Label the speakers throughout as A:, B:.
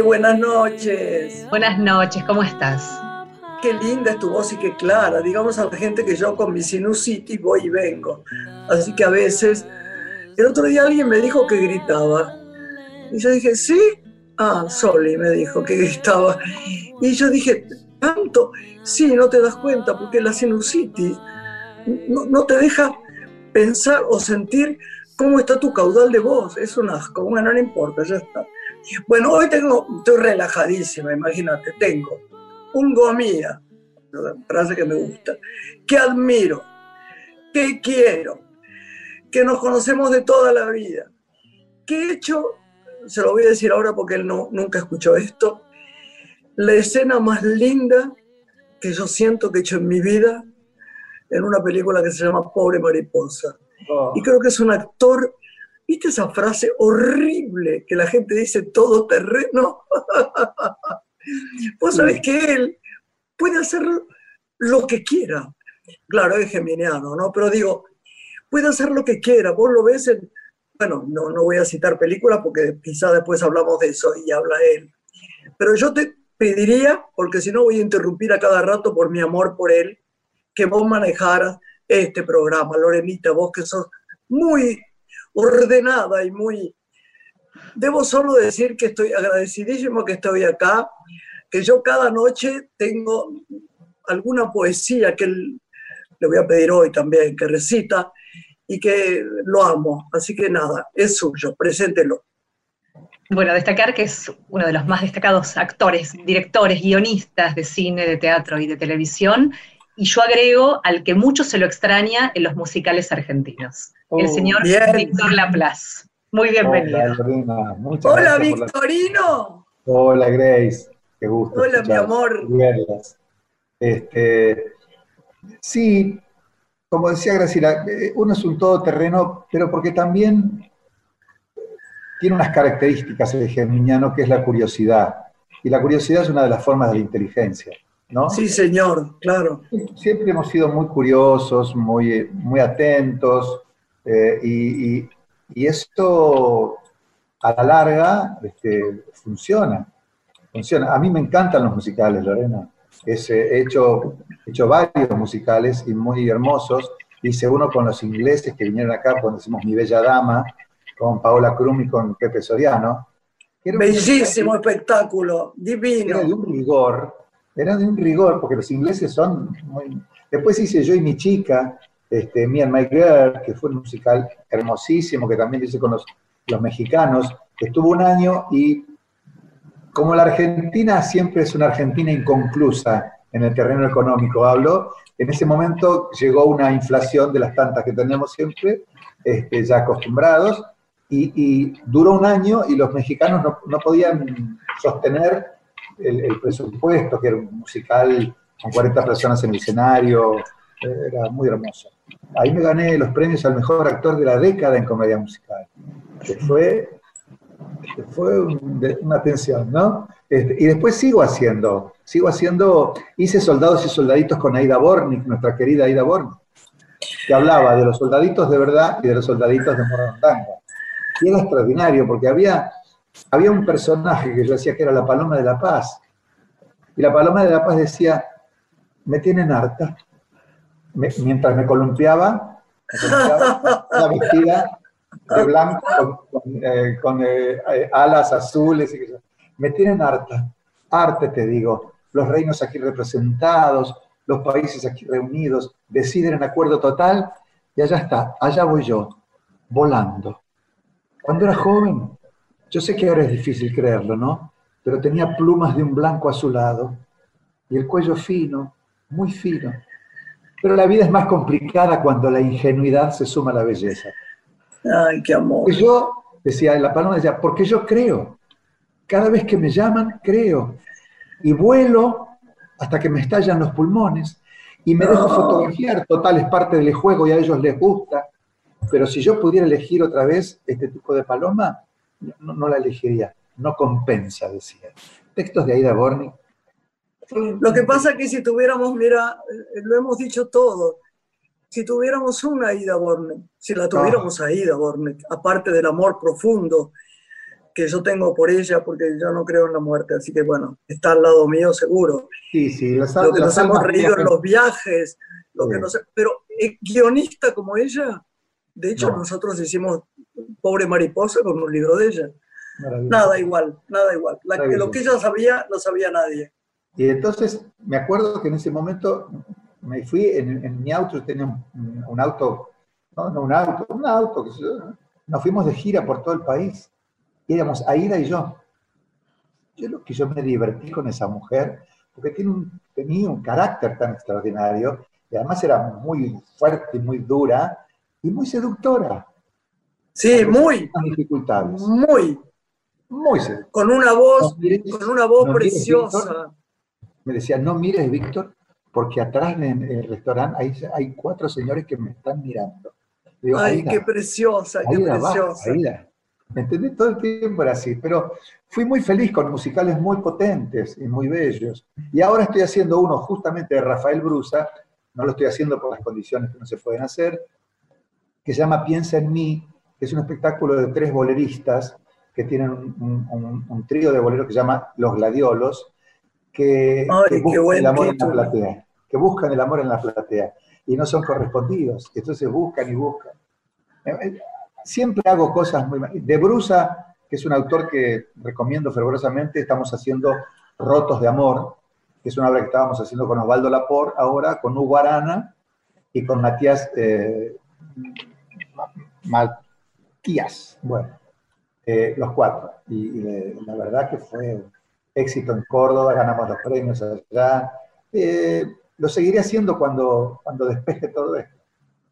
A: Buenas noches.
B: Buenas noches, ¿cómo estás?
A: Qué linda es tu voz y qué clara. Digamos a la gente que yo con mi sinusitis voy y vengo. Así que a veces. El otro día alguien me dijo que gritaba. Y yo dije, ¿sí? Ah, Soli me dijo que gritaba. Y yo dije, ¿tanto? Sí, no te das cuenta, porque la sinusitis no, no te deja pensar o sentir cómo está tu caudal de voz. Es un asco. Bueno, no importa, ya está. Bueno, hoy tengo, estoy relajadísima, imagínate, tengo un gomía, frase que me gusta, que admiro, que quiero, que nos conocemos de toda la vida, que he hecho, se lo voy a decir ahora porque él no, nunca escuchó esto, la escena más linda que yo siento que he hecho en mi vida en una película que se llama Pobre Mariposa. Oh. Y creo que es un actor ¿Viste esa frase horrible que la gente dice todo terreno? Vos sabés que él puede hacer lo que quiera. Claro, es geminiano, ¿no? Pero digo, puede hacer lo que quiera. Vos lo ves en. Bueno, no, no voy a citar películas porque quizá después hablamos de eso y habla él. Pero yo te pediría, porque si no voy a interrumpir a cada rato por mi amor por él, que vos manejaras este programa, Lorenita, vos que sos muy ordenada y muy... Debo solo decir que estoy agradecidísimo que estoy acá, que yo cada noche tengo alguna poesía que le voy a pedir hoy también, que recita y que lo amo. Así que nada, es suyo, preséntelo.
B: Bueno, destacar que es uno de los más destacados actores, directores, guionistas de cine, de teatro y de televisión, y yo agrego al que mucho se lo extraña en los musicales argentinos, el oh, señor Víctor Laplace. Muy bienvenido.
A: Hola, Victorino.
C: Hola, Grace. Qué gusto.
A: Hola, mi amor.
C: Este, sí, como decía Graciela, eh, uno es un todoterreno, pero porque también tiene unas características el geminiano que es la curiosidad. Y la curiosidad es una de las formas de la inteligencia.
A: Sí, señor, claro.
C: Siempre hemos sido muy curiosos, muy, muy atentos, eh, y, esto a la larga este, funciona. Funciona. A mí me encantan los musicales, Lorena. Eh, he, hecho, hecho varios musicales y muy hermosos. Hice uno con los ingleses que vinieron acá cuando hicimos Mi Bella Dama, con Paola Krum y con Pepe Soriano.
A: Bellísimo espectáculo, divino.
C: Era de un rigor, era de un rigor, porque los ingleses son muy... Después hice Yo y mi chica, este, Me and My Girl, que fue un musical hermosísimo, que también hice con los, los mexicanos, estuvo un año y como la Argentina siempre es una Argentina inconclusa en el terreno económico, hablo, en ese momento llegó una inflación de las tantas que tenemos siempre, este, ya acostumbrados, y, duró un año y los mexicanos no, no podían sostener el, presupuesto, que era un musical con 40 personas en el escenario, era muy hermoso. Ahí me gané los premios al mejor actor de la década en comedia musical, que fue, fue una atención, ¿no? Este, y después sigo haciendo, sigo haciendo, hice Soldados y Soldaditos con Aida Bornik, nuestra querida Aida Bornik, que hablaba de los soldaditos de verdad y de los soldaditos de Morondanga. Y era extraordinario, porque había había un personaje que yo decía que era la Paloma de la Paz. Y la Paloma de la Paz decía, me tienen harta. mientras me columpiaba, me vestida de blanco con, eh, eh, alas azules. Y me tienen harta, harta te digo. Los reinos aquí representados, los países aquí reunidos, deciden en acuerdo total y allá está, allá voy yo, volando. Cuando era joven, yo sé que ahora es difícil creerlo, ¿no? Pero tenía plumas de un blanco azulado y el cuello fino, muy fino. Pero la vida es más complicada cuando la ingenuidad se suma a la belleza.
A: Ay, qué amor.
C: Y yo, decía la paloma, decía, porque yo creo. Cada vez que me llaman, creo. Y vuelo hasta que me estallan los pulmones y me dejo fotografiar. Total, es parte del juego y a ellos les gusta. Pero si yo pudiera elegir otra vez este tipo de paloma, no, la elegiría, no compensa, decía. Textos de Aida Borni.
A: Lo que pasa es que si tuviéramos, mira, eh, lo hemos dicho todo, si tuviéramos una Ida Bornet, si la tuviéramos a Ida Bornet, aparte del amor profundo que yo tengo por ella, porque yo no creo en la muerte, así que bueno, está al lado mío seguro.
C: Sí, sí,
A: lo que nos hemos reído en los viajes, lo que nos, pero guionista como ella, de hecho nosotros hicimos Pobre Mariposa con un libro de ella. Nada igual, nada igual. lo que ella sabía, no sabía nadie.
C: Y entonces me acuerdo que en ese momento me fui en, mi auto, yo tenía un, auto, no, no, un auto, un auto, nos fuimos de gira por todo el país, y éramos Aida y yo. Yo lo que yo me divertí con esa mujer, porque tiene un, tenía un carácter tan extraordinario, y además era muy fuerte y muy dura, y muy seductora.
A: Sí, muy.
C: Dificultades.
A: Muy.
C: Muy seductora.
A: Con una voz, con una voz preciosa.
C: me decía, no mires, Víctor, porque atrás en el restaurante hay, hay cuatro señores que me están mirando.
A: Ay, qué preciosa, qué preciosa.
C: ¿Me entendés? Todo el tiempo era así, pero fui muy feliz con musicales muy potentes y muy bellos. Y ahora estoy haciendo uno justamente de Rafael Brusa, no lo estoy haciendo por las condiciones que no se pueden hacer, que se llama Piensa en mí, que es un espectáculo de tres boleristas que tienen un, trío de boleros que se llama Los Gladiolos, que, buscan el amor en la platea, que buscan el amor en la platea y no son correspondidos, entonces buscan y buscan. Eh, eh, siempre hago cosas muy... De Brusa, que es un autor que recomiendo fervorosamente, estamos haciendo Rotos de Amor, que es una obra que estábamos haciendo con Osvaldo Lapor, ahora con Hugo Arana y con Matías eh, Matías. Bueno, los cuatro. Y, la verdad que fue éxito en Córdoba, ganamos los premios allá. Eh, lo seguiré haciendo cuando, cuando despeje todo esto.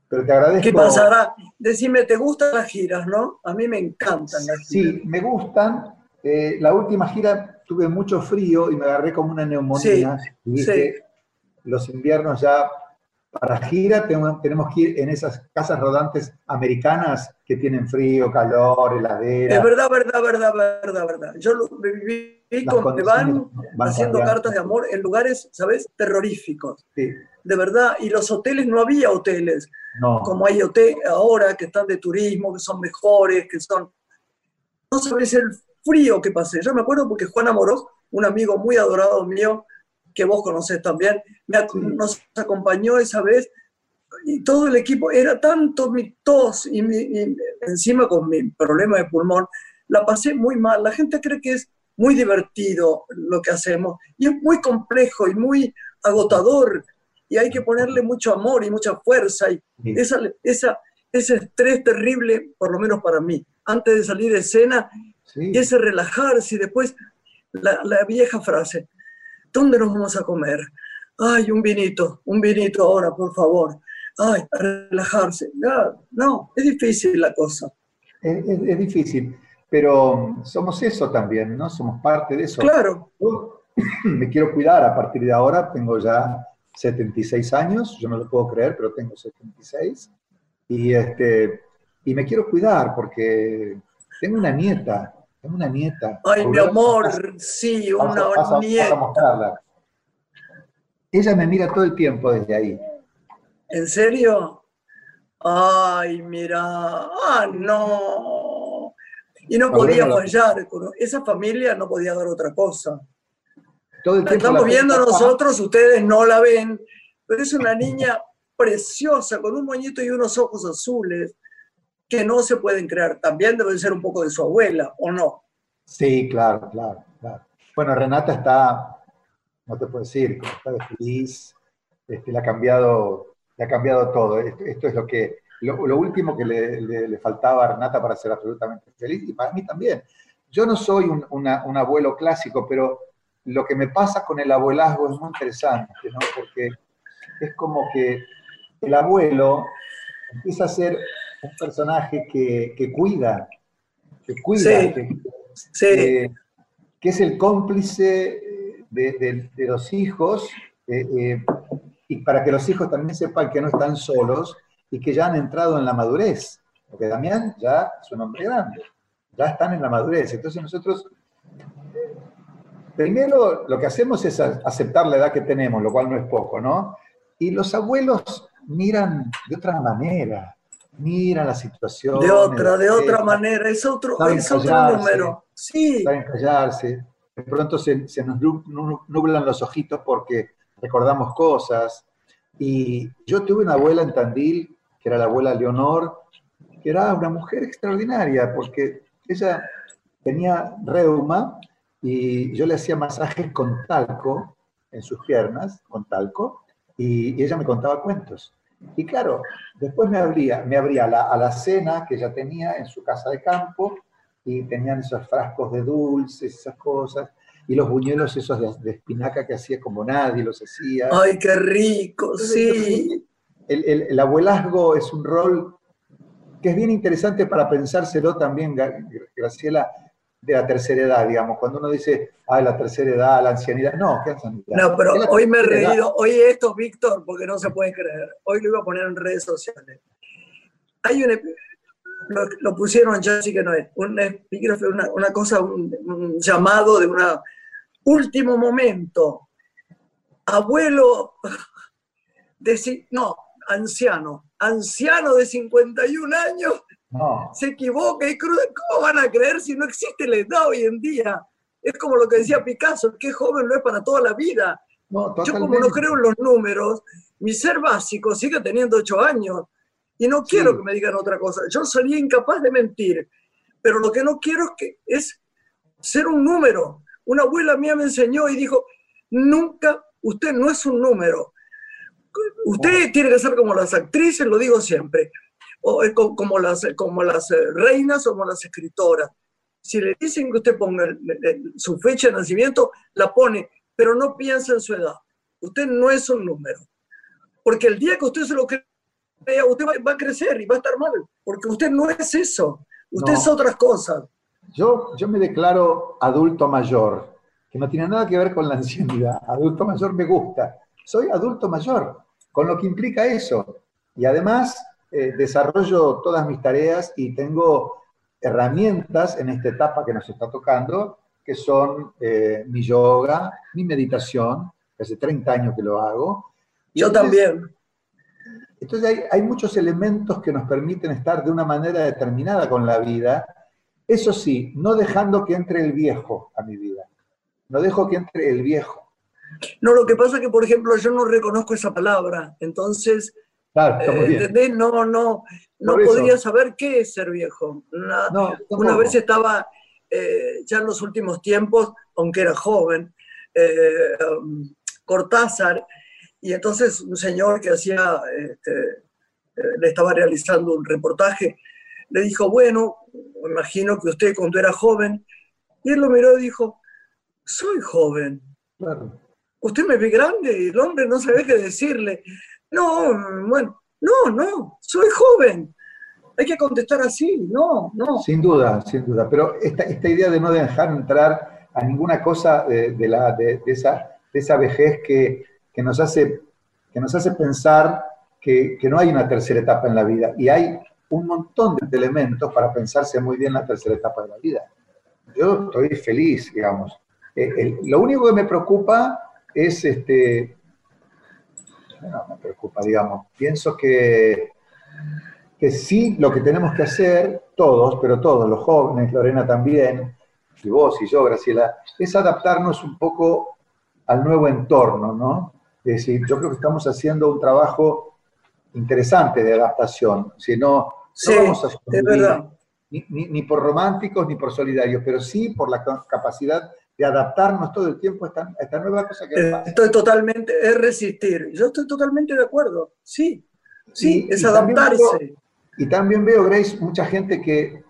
C: Pero te agradezco.
A: ¿Qué pasará? Decime, ¿te gustan las giras, no? A mí me encantan las giras.
C: Sí, me gustan. Eh, la última gira tuve mucho frío y me agarré como una neumonía. y dije, los inviernos ya para gira tenemos que ir en esas casas rodantes americanas que tienen frío, calor, heladera.
A: Es verdad, verdad, verdad, verdad, verdad. Yo viví con Iván haciendo cartas de amor en lugares, ¿sabes? Terroríficos.
C: Sí.
A: De verdad. Y los hoteles, no había hoteles. No. Como hay hoteles ahora que están de turismo, que son mejores, que son... No sabes el frío que pasé. Yo me acuerdo porque Juan Amorós, un amigo muy adorado mío, que vos conocés también, nos acompañó esa vez y todo el equipo, era tanto mi tos y, encima con mi problema de pulmón, la pasé muy mal. La gente cree que es muy divertido lo que hacemos y es muy complejo y muy agotador y hay que ponerle mucho amor y mucha fuerza y esa, esa, ese estrés terrible, por lo menos para mí, antes de salir de escena, y ese relajarse y después la, la vieja frase, ¿Dónde nos vamos a comer? Ay, un vinito, un vinito ahora, por favor. Ay, a relajarse. No, es difícil la cosa.
C: Es, difícil, pero somos eso también, ¿no? Somos parte de eso.
A: Claro.
C: me quiero cuidar a partir de ahora, tengo ya 76 años, yo no lo puedo creer, pero tengo 76. Y, este, y me quiero cuidar porque tengo una nieta tengo una nieta.
A: Ay, mi amor, sí, una nieta.
C: Ella me mira todo el tiempo desde ahí.
A: ¿En serio? Ay, mira, ah, no. Y no podía fallar, esa familia no podía dar otra cosa. Todo la estamos viendo nosotros, ustedes no la ven, pero es una niña preciosa, con un moñito y unos ojos azules que no se pueden crear. También debe ser un poco de su abuela, ¿o no?
C: Sí, claro, claro, claro. Bueno, Renata está, no te puedo decir, está feliz, este, le, ha cambiado, le ha cambiado todo. Esto, es lo que, lo, último que le, faltaba a Renata para ser absolutamente feliz, y para mí también. Yo no soy un, un abuelo clásico, pero lo que me pasa con el abuelazgo es muy interesante, ¿no? Porque es como que el abuelo empieza a ser un personaje que, cuida, que cuida, que, es el cómplice de, los hijos, eh, eh, y para que los hijos también sepan que no están solos y que ya han entrado en la madurez, porque Damián ya es un hombre grande, ya están en la madurez. Entonces nosotros primero lo que hacemos es aceptar la edad que tenemos, lo cual no es poco, ¿no? Y los abuelos miran de otra manera, miran la situación.
A: De otra, de otra manera, es otro, es otro número. Sí.
C: Saben callarse. De pronto se, se nos nublan los ojitos porque recordamos cosas. Y yo tuve una abuela en Tandil, que era la abuela Leonor, que era una mujer extraordinaria, porque ella tenía reuma y yo le hacía masajes con talco en sus piernas, con talco, y, ella me contaba cuentos. Y claro, después me abría, me abría a la cena que ella tenía en su casa de campo y tenían esos frascos de dulces, esas cosas, y los buñuelos esos de, espinaca que hacía como nadie los hacía.
A: ¡Ay, qué rico! Sí.
C: El, el, el, abuelazgo es un rol que es bien interesante para pensárselo también, Graciela, de la tercera edad, digamos, cuando uno dice, ah, la tercera edad, la ancianidad, no, ¿qué ancianidad?
A: No, pero hoy me he reído, hoy esto, Víctor, porque no se puede creer, hoy lo iba a poner en redes sociales. Hay un, lo, pusieron ya, sí que no es, un epígrafe, una, una cosa, un, llamado de un último momento. Abuelo, de, no, anciano, anciano de 51 años. Se equivoca y ¿Cómo van a creer si no existe la edad hoy en día? Es como lo que decía Picasso, que joven no es para toda la vida. Yo como no creo en los números, mi ser básico sigue teniendo 8 años y no quiero que me digan otra cosa. Yo sería incapaz de mentir, pero lo que no quiero es, que, es ser un número. Una abuela mía me enseñó y dijo, nunca, usted no es un número. Usted tiene que ser como las actrices, lo digo siempre o, como las, como las eh, reinas o como las escritoras. Si le dicen que usted ponga su fecha de nacimiento, la pone, pero no piensa en su edad. Usted no es un número. Porque el día que usted se lo crea, usted va, a crecer y va a estar mal. Porque usted no es eso. Usted es otras cosas.
C: Yo, yo me declaro adulto mayor, que no tiene nada que ver con la ancianidad. Adulto mayor me gusta. Soy adulto mayor, con lo que implica eso. Y además eh, desarrollo todas mis tareas y tengo herramientas en esta etapa que nos está tocando, que son eh, mi yoga, mi meditación, que hace 30 años que lo hago.
A: Yo también.
C: Entonces hay, hay, muchos elementos que nos permiten estar de una manera determinada con la vida. Eso sí, no dejando que entre el viejo a mi vida. No dejo que entre el viejo.
A: No, lo que pasa es que, por ejemplo, yo no reconozco esa palabra. Entonces, eh, no, no, no podría saber qué es ser viejo. Una, vez estaba, eh, ya en los últimos tiempos, aunque era joven, eh, um, Cortázar, y entonces un señor que hacía, este, le estaba realizando un reportaje, le dijo, bueno, imagino que usted cuando era joven, y él lo miró y dijo, soy joven. Usted me ve grande y el hombre no sabe qué decirle. No, bueno, no, no, soy joven. Hay que contestar así, no, no.
C: Sin duda, sin duda. Pero esta, esta idea de no dejar entrar a ninguna cosa de, la, de, esa, de esa vejez que, que, nos hace, que nos hace pensar que, que, no hay una tercera etapa en la vida. Y hay un montón de elementos para pensarse muy bien la tercera etapa de la vida. Yo estoy feliz, digamos. Eh, lo único que me preocupa es este, no me preocupa, digamos. Pienso que, que sí, lo que tenemos que hacer, todos, pero todos, los jóvenes, Lorena también, y vos y yo, Graciela, es adaptarnos un poco al nuevo entorno, ¿no? Es decir, yo creo que estamos haciendo un trabajo interesante de adaptación, si no,
A: sí, vamos a
C: ni, ni, ni, por románticos ni por solidarios, pero sí por la capacidad de adaptarnos todo el tiempo a esta, nueva cosa que
A: pasa. Estoy totalmente, es resistir. Yo estoy totalmente de acuerdo, sí, sí, es adaptarse.
C: y también veo, Grace, mucha gente que,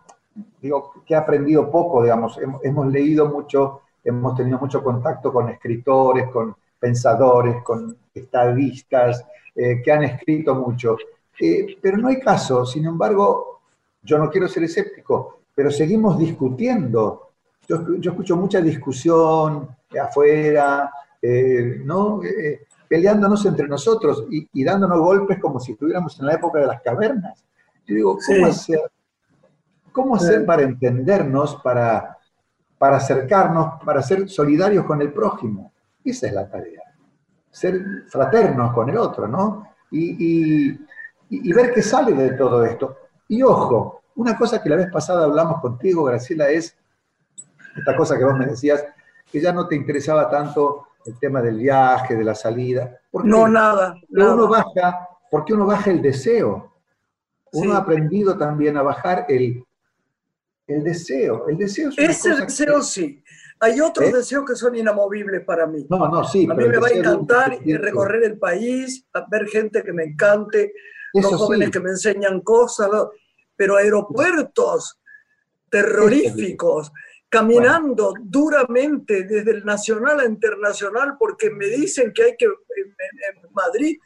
C: digo, que ha aprendido poco, digamos, hemos, leído mucho, hemos tenido mucho contacto con escritores, con pensadores, con estadistas, eh, que han escrito mucho. Eh, pero no hay caso, sin embargo, yo no quiero ser escéptico, pero seguimos discutiendo yo, escucho mucha discusión afuera, eh, ¿no? Eh, peleándonos entre nosotros y, dándonos golpes como si estuviéramos en la época de las cavernas. Yo digo, ¿cómo hacer, cómo hacer para entendernos, para, para acercarnos, para ser solidarios con el prójimo. Esa es la tarea. Ser fraternos con el otro, ¿no? Y, y ver qué sale de todo esto. Y ojo, una cosa que la vez pasada hablamos contigo, Graciela, es esta cosa que vos me decías, que ya no te interesaba tanto el tema del viaje, de la salida.
A: no, nada.
C: Uno baja, porque uno baja el deseo. Uno ha aprendido también a bajar el, el deseo. El deseo es
A: Ese deseo sí. Hay otros ¿Eh? deseos que son inamovibles para mí.
C: No, no, sí.
A: A mí me va a encantar recorrer el país, ver gente que me encante, los jóvenes que me enseñan cosas, pero aeropuertos terroríficos caminando duramente desde el nacional a internacional porque me dicen que hay que, en, Madrid,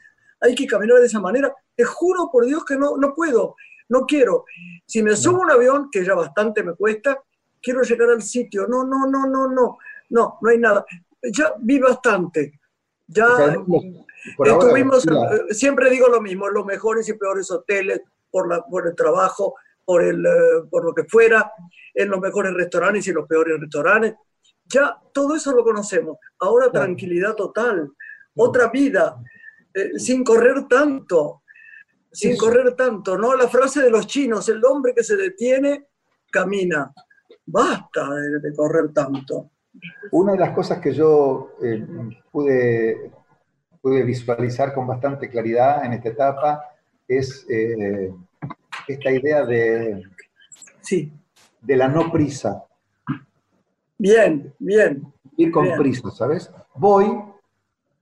A: hay que caminar de esa manera. Te juro por Dios que no, no puedo, no quiero. Si me subo un avión, que ya bastante me cuesta, quiero llegar al sitio. No, no, no, no, no, no, no hay nada. Ya vi bastante. Ya estuvimos, eh, siempre digo lo mismo, los mejores y peores hoteles por, la, por el trabajo, por, el, eh, por lo que fuera, en los mejores restaurantes y los peores restaurantes. Ya todo eso lo conocemos. Ahora tranquilidad total, otra vida, eh, sin correr tanto, sin correr tanto, ¿no? La frase de los chinos, el hombre que se detiene, camina. Basta de, correr tanto.
C: Una de las cosas que yo eh, pude, pude visualizar con bastante claridad en esta etapa es esta idea de,
A: sí.
C: de la no prisa.
A: Bien, bien.
C: Ir con prisa, ¿sabes? Voy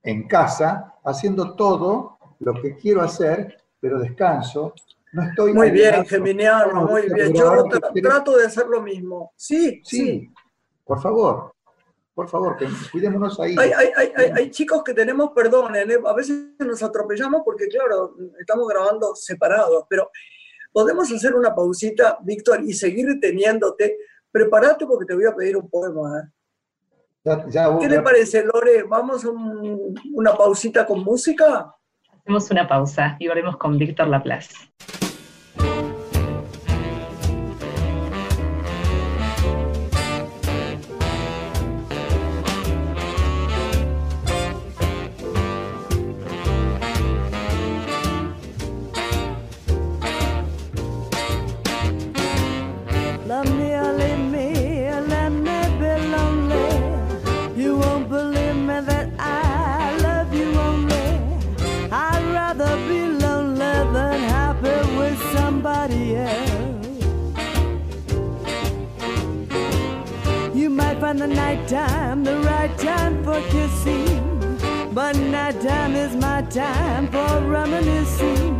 C: en casa haciendo todo lo que quiero hacer, pero descanso. No estoy
A: muy bien, Geminiano, muy bien. Yo trato de hacer lo mismo. Sí, sí, sí.
C: Por favor, por favor, que cuidémonos ahí.
A: Hay, hay, hay, hay chicos que tenemos, perdón, eh, a veces nos atropellamos porque, claro, estamos grabando separados, pero Podemos hacer una pausita, Víctor, y seguir teniéndote. Prepárate porque te voy a pedir un poema. ¿eh? ¿Qué le parece, Lore? ¿Vamos a una pausita con música?
B: Hacemos una pausa y volvemos con Víctor Laplace.
D: The nighttime, the right time for kissing. But nighttime is my time for reminiscing,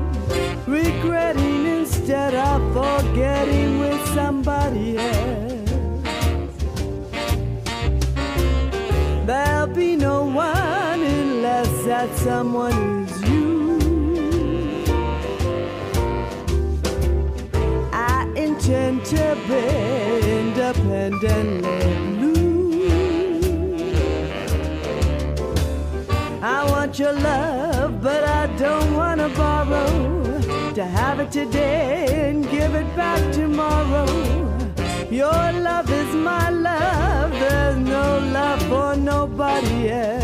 D: regretting instead of forgetting with somebody else. There'll be no one unless that someone is you. I intend to be independently. Want your love, but I don't want to borrow. To have it today and give it back tomorrow. Your love is my love, there's no love for nobody else.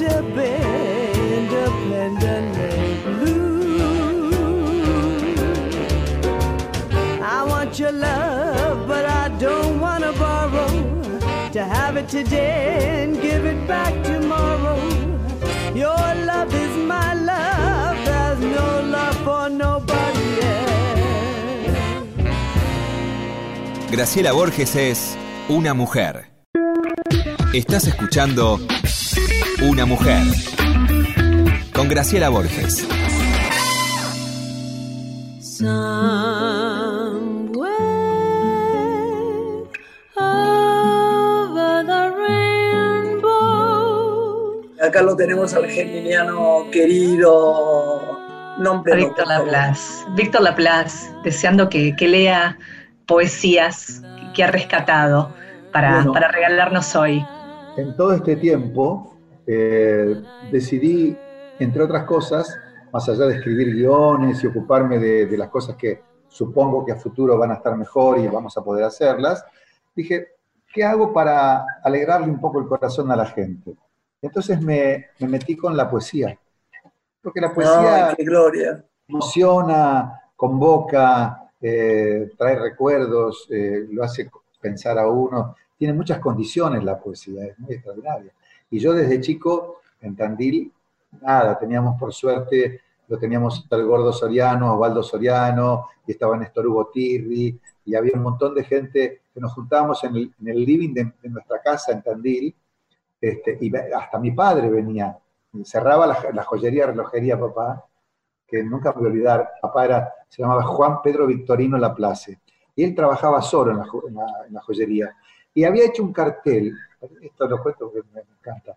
D: Independently blue. I want your love, but I don't want to borrow. To have it today and give it back tomorrow. Your love is my love. There's no love for nobody.
E: Graciela Borges es una mujer. Estás escuchando Una mujer con Graciela Borges.
D: Somewhere over the rainbow.
A: Acá lo tenemos al geminiano querido, nombre
B: Víctor Laplace. Víctor Laplace, deseando que, que lea poesías que ha rescatado para,
C: Bueno.
B: para regalarnos hoy.
C: En todo este tiempo eh, decidí, entre otras cosas, más allá de escribir guiones y ocuparme de, de las cosas que supongo que a futuro van a estar mejor y vamos a poder hacerlas, dije, ¿qué hago para alegrarle un poco el corazón a la gente? Entonces me, me metí con la poesía. Porque la poesía
A: Ay, gloria.
C: emociona, convoca, eh, trae recuerdos, eh, lo hace pensar a uno. Tiene muchas condiciones la poesía, es muy extraordinaria. Y yo desde chico, en Tandil, nada, teníamos por suerte, lo teníamos al Gordo Soriano, Osvaldo Soriano, y estaba Néstor Hugo Tirri, y había un montón de gente que nos juntábamos en el, el living de, nuestra casa en Tandil, este, y hasta mi padre venía, cerraba la, la joyería, relojería, papá, que nunca voy a olvidar, papá era, se llamaba Juan Pedro Victorino Laplace, y él trabajaba solo en la joyería, y había hecho un cartel, esto lo cuento porque me, encanta,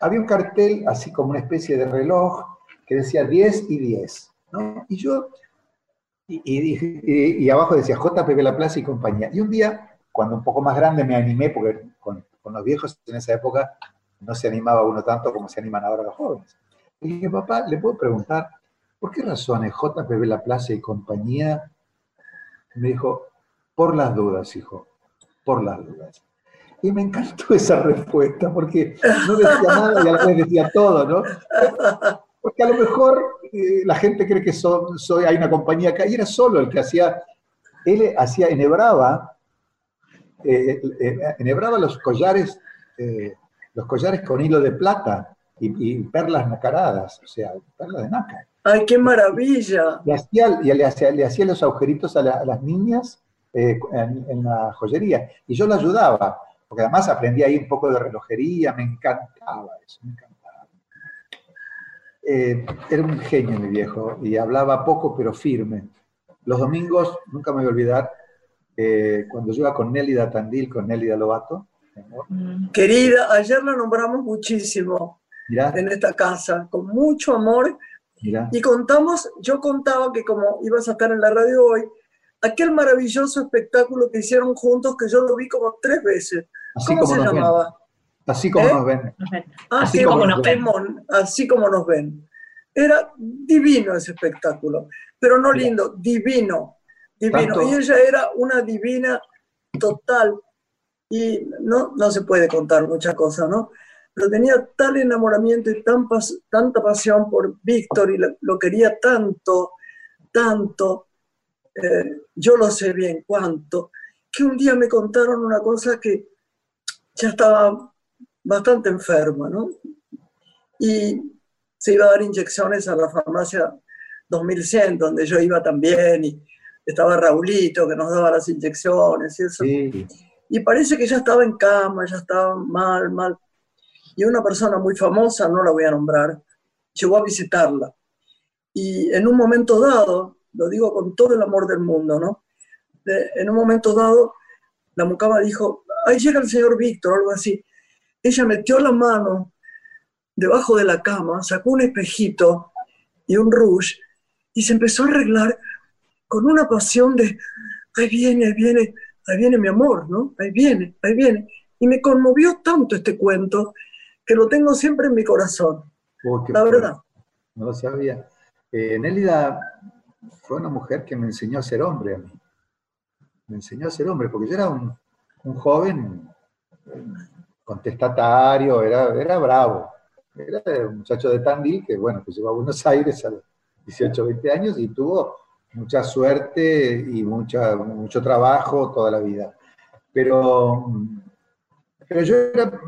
C: había un cartel así como una especie de reloj que decía 10 y 10, ¿no? Y yo, y, abajo decía JPB Laplace y compañía, y un día, cuando un poco más grande me animé, porque con, los viejos en esa época no se animaba uno tanto como se animan ahora los jóvenes. Y dije, papá, ¿le puedo preguntar por qué razones JPB Laplace y compañía? Me dijo, por las dudas, hijo, por las dudas. Y me encantó esa respuesta, porque no decía nada y a la vez decía todo, ¿no? Porque a lo mejor eh, la gente cree que son- soy, hay una compañía acá, y era solo el que hacía, él hacía, enhebraba, eh, eh, enhebraba los collares, los collares con hilo de plata y, y perlas nacaradas, o sea, perlas de nácar.
A: Ay, qué maravilla.
C: Le hacía, y le hacía, le hacía los agujeritos a, la- a las niñas en, en la joyería, y yo lo ayudaba, porque además aprendí ahí un poco de relojería, me encantaba eso, me encantaba. Eh, era un genio mi viejo, y hablaba poco pero firme. Los domingos, nunca me voy a olvidar, eh, cuando yo iba con Nélida Tandil, con Nélida Lobato,
B: Mm.
A: Querida, ayer la nombramos muchísimo
C: mirá,
A: en esta casa, con mucho amor,
C: mirá,
A: y contamos, yo contaba que como ibas a estar en la radio hoy, aquel maravilloso espectáculo que hicieron juntos, que yo lo vi como tres veces.
C: Así
A: ¿Cómo
C: como
A: se
C: nos ven,
A: llamaba?
C: así como
A: ¿Eh?
C: nos ven.
A: Ah,
C: Así como
B: nos ven.
A: así como nos ven. Era divino ese espectáculo, pero no
C: Mira.
A: lindo, divino, divino.
C: Tanto-
A: Y ella era una divina total. Y no, no se puede contar muchas cosas, ¿no? Pero tenía tal enamoramiento y tan pas- tanta pasión por Víctor y lo, lo quería tanto, tanto, eh, yo lo sé bien cuánto, que un día me contaron una cosa que ya estaba bastante enferma, ¿no? Y se iba a dar inyecciones a la farmacia 2100, donde yo iba también, y estaba Raulito que nos daba las inyecciones y eso.
C: Sí,
A: Y parece que ya estaba en cama, ya estaba mal, mal. Y una persona muy famosa, no la voy a nombrar, llegó a visitarla. Y en un momento dado, lo digo con todo el amor del mundo, ¿no? De- en un momento dado, la mucama dijo, ahí llega el señor Víctor, algo así. Ella metió la mano debajo de la cama, sacó un espejito y un rouge y se empezó a arreglar con una pasión de, ahí viene, ahí viene, ahí viene mi amor, ¿no? Ahí viene, ahí viene. Y me conmovió tanto este cuento que lo tengo siempre en mi corazón. La verdad.
C: No lo sabía. Eh, Nélida fue una mujer que me enseñó a ser hombre a mí. Me enseñó a ser hombre, porque yo era un, un joven contestatario, era, era bravo. Era un muchacho de Tandil que, bueno, que llegó a Buenos Aires a los 18, 20 años y tuvo mucha suerte y mucha, mucho trabajo toda la vida. Pero, pero yo era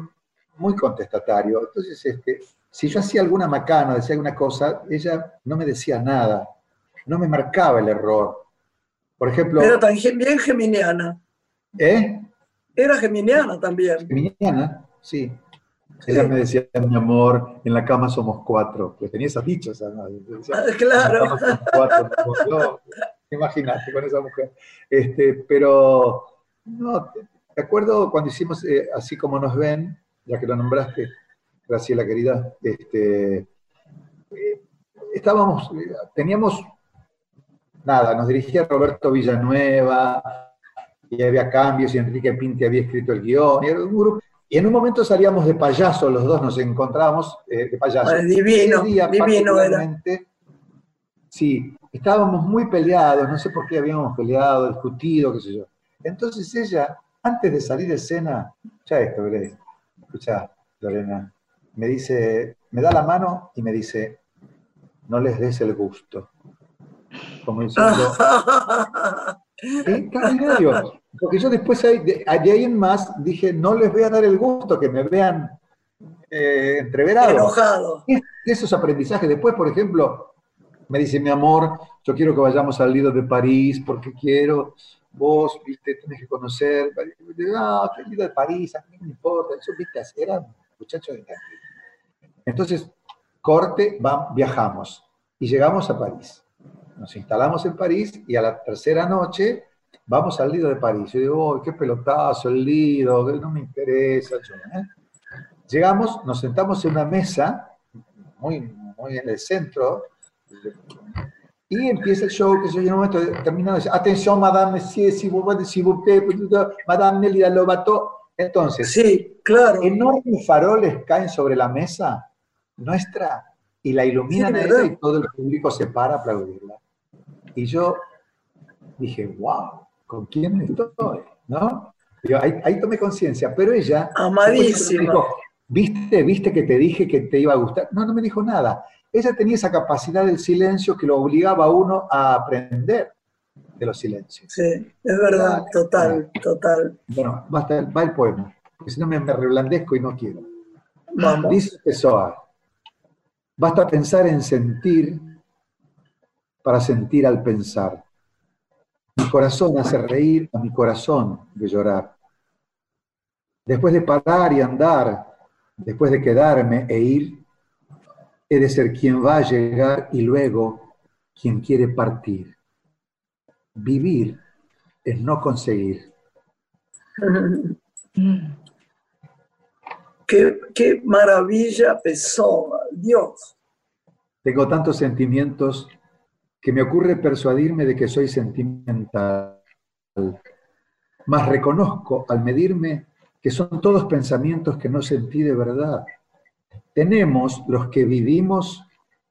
C: muy contestatario. Entonces, este, si yo hacía alguna macana, decía alguna cosa, ella no me decía nada, no me marcaba el error. Por ejemplo,
A: Era tan bien geminiana.
C: ¿eh?
A: Era geminiana también.
C: Geminiana, sí. Ella me decía, mi amor, en la cama somos cuatro. Que tenía esas dichas. Decía,
A: Ah, Claro.
C: "En la cama somos cuatro". Yo, Imagínate con esa mujer. Este, pero, no, te acuerdo cuando hicimos eh, Así como nos ven, ya que lo nombraste, Graciela querida, este, eh, estábamos, eh, teníamos, nada, nos dirigía Roberto Villanueva, y había cambios, y Enrique Pinti había escrito el guion, y era un grupo. Y en un momento salíamos de payaso, los dos nos encontrábamos eh, de payaso.
A: Ay, divino,
C: día,
A: divino era.
C: Sí, estábamos muy peleados, no sé por qué habíamos peleado, discutido, qué sé yo. Entonces ella, antes de salir de escena, escucha esto, Belén, escucha, Lorena, me dice, me da la mano y me dice, no les des el gusto. Como diciendo, ¿Eh? En serio. Porque yo después de, ahí en más dije, no les voy a dar el gusto que me vean eh, entreverado.
A: Enojado.
C: Esos aprendizajes. Después, por ejemplo, me dice, mi amor, yo quiero que vayamos al Lido de París porque quiero, vos, viste, tenés que conocer. No, que el Lido de París, a mí no me importa. Eso, viste, era un muchacho de. Entonces, corte, va- viajamos y llegamos a París. Nos instalamos en París y a la tercera noche vamos al Lido de París. Yo digo, "Oh, qué pelotazo el Lido, no me interesa. yo, ¿eh?". Llegamos, nos sentamos en una mesa, muy, muy en el centro, y empieza el show, que se en un momento terminado, dice, atención, madame, monsieur, si vous, si vous plaît, madame Nelly Lobato. Entonces,
A: Sí, claro.
C: enormes faroles caen sobre la mesa nuestra y la iluminan
A: Sí,
C: a ella y todo el público se para a aplaudirla. Y yo dije, wow, ¿con quién estoy? ¿No? Yo, ahí, ahí tomé conciencia, pero ella...
A: Amadísima.
C: me dijo, ¿Viste, ¿Viste que te dije que te iba a gustar? No, no me dijo nada. Ella tenía esa capacidad del silencio que lo obligaba a uno a aprender de los silencios.
A: Sí, es verdad, total, total.
C: Bueno, basta, va el poema, porque si no me, me reblandezco y no quiero.
A: Vamos.
C: Dice Pessoa, basta pensar en sentir para sentir al pensar. Mi corazón hace reír a mi corazón de llorar. Después de parar y andar, después de quedarme e ir, he de ser quien va a llegar y luego quien quiere partir. Vivir es no conseguir.
A: Qué, qué maravilla Pessoa, Dios.
C: Tengo tantos sentimientos que me ocurre persuadirme de que soy sentimental. Mas reconozco al medirme que son todos pensamientos que no sentí de verdad. Tenemos los que vivimos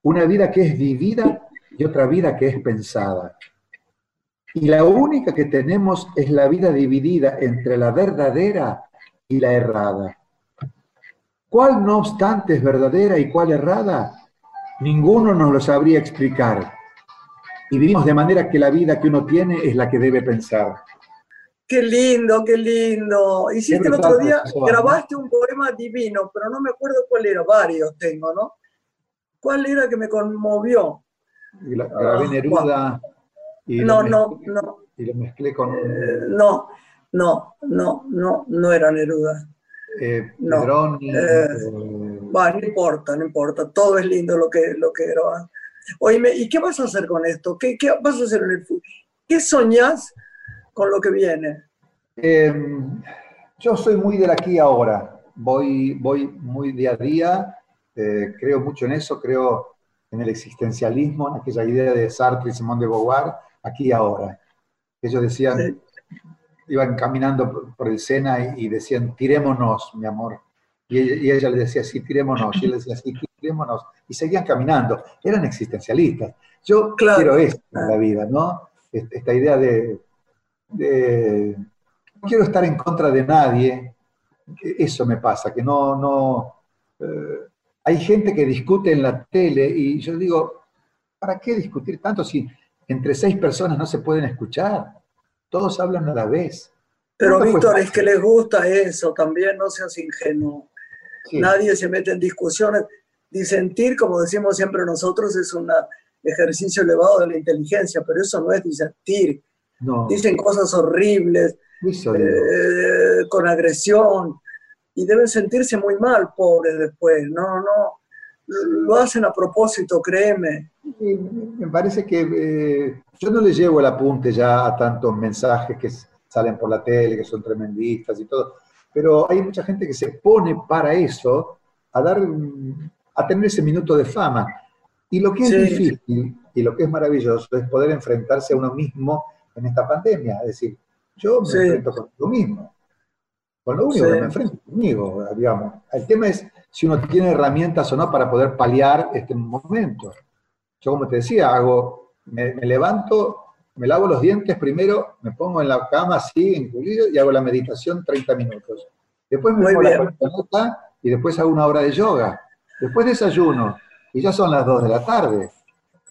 C: una vida que es vivida y otra vida que es pensada. Y la única que tenemos es la vida dividida entre la verdadera y la errada. ¿Cuál no obstante es verdadera y cuál errada? Ninguno nos lo sabría explicar. Y vivimos de manera que la vida que uno tiene es la que debe pensar.
A: Qué lindo, qué lindo. Hiciste el otro día, grabaste un poema divino, pero no me acuerdo cuál era, varios tengo, ¿no? ¿Cuál era que me conmovió?
C: La- grabé
A: Ah,
C: Neruda y,
A: No,
C: lo
A: no,
C: mezclé,
A: no,
C: y lo mezclé con
A: eh, no, no, no, no, no era Neruda.
C: eh,
A: no,
C: Pedroni,
A: eh,
C: eh,
A: Bueno, no importa, no importa, todo es lindo lo que, lo que grabas. Oíme, ¿y qué vas a hacer con esto? ¿Qué, qué vas a hacer en el futuro? ¿Qué soñás con lo que viene?
C: Eh, yo soy muy del aquí y ahora, voy, voy muy día a día, eh, creo mucho en eso, creo en el existencialismo, en aquella idea de Sartre y Simone de Beauvoir, aquí y ahora. Ellos decían,
A: Sí.
C: iban caminando por, el Sena y, y decían, tirémonos, mi amor. Y ella, y ella le decía, sí, tirémonos. Y él decía, sí, Y seguían caminando. Eran existencialistas. Yo
A: Claro.
C: quiero esto en la vida, ¿no? Est- Esta idea de, de- no quiero estar en contra de nadie. Eso me pasa, que no, no, eh, hay gente que discute en la tele y yo digo, ¿para qué discutir tanto si entre seis personas no se pueden escuchar? Todos hablan a la vez.
A: Pero Víctor, es que les gusta eso, también no seas ingenuo.
C: Sí.
A: Nadie se mete en discusiones. Disentir, como decimos siempre nosotros, es un ejercicio elevado de la inteligencia, pero eso no es disentir.
C: No,
A: Dicen cosas horribles, eh, con agresión, y deben sentirse muy mal, pobres, después. No, no, lo hacen a propósito, créeme.
C: Y Me parece que eh, yo no le llevo el apunte ya a tantos mensajes que salen por la tele, que son tremendistas y todo, pero hay mucha gente que se pone para eso, a dar, un- a tener ese minuto de fama. Y lo que es
A: Sí.
C: difícil y lo que es maravilloso es poder enfrentarse a uno mismo en esta pandemia. Es decir, yo me
A: Sí.
C: enfrento conmigo mismo. Con lo único
A: Sí.
C: que me enfrento conmigo, digamos. El tema es si uno tiene herramientas o no para poder paliar este momento. Yo, como te decía, hago, me, me levanto, me lavo los dientes primero, me pongo en la cama así, enculido, y hago la meditación 30 minutos. Después me
A: Muy
C: pongo la
A: bien.
C: pelota y después hago una hora de yoga. Después desayuno, y ya son las 2 de la tarde.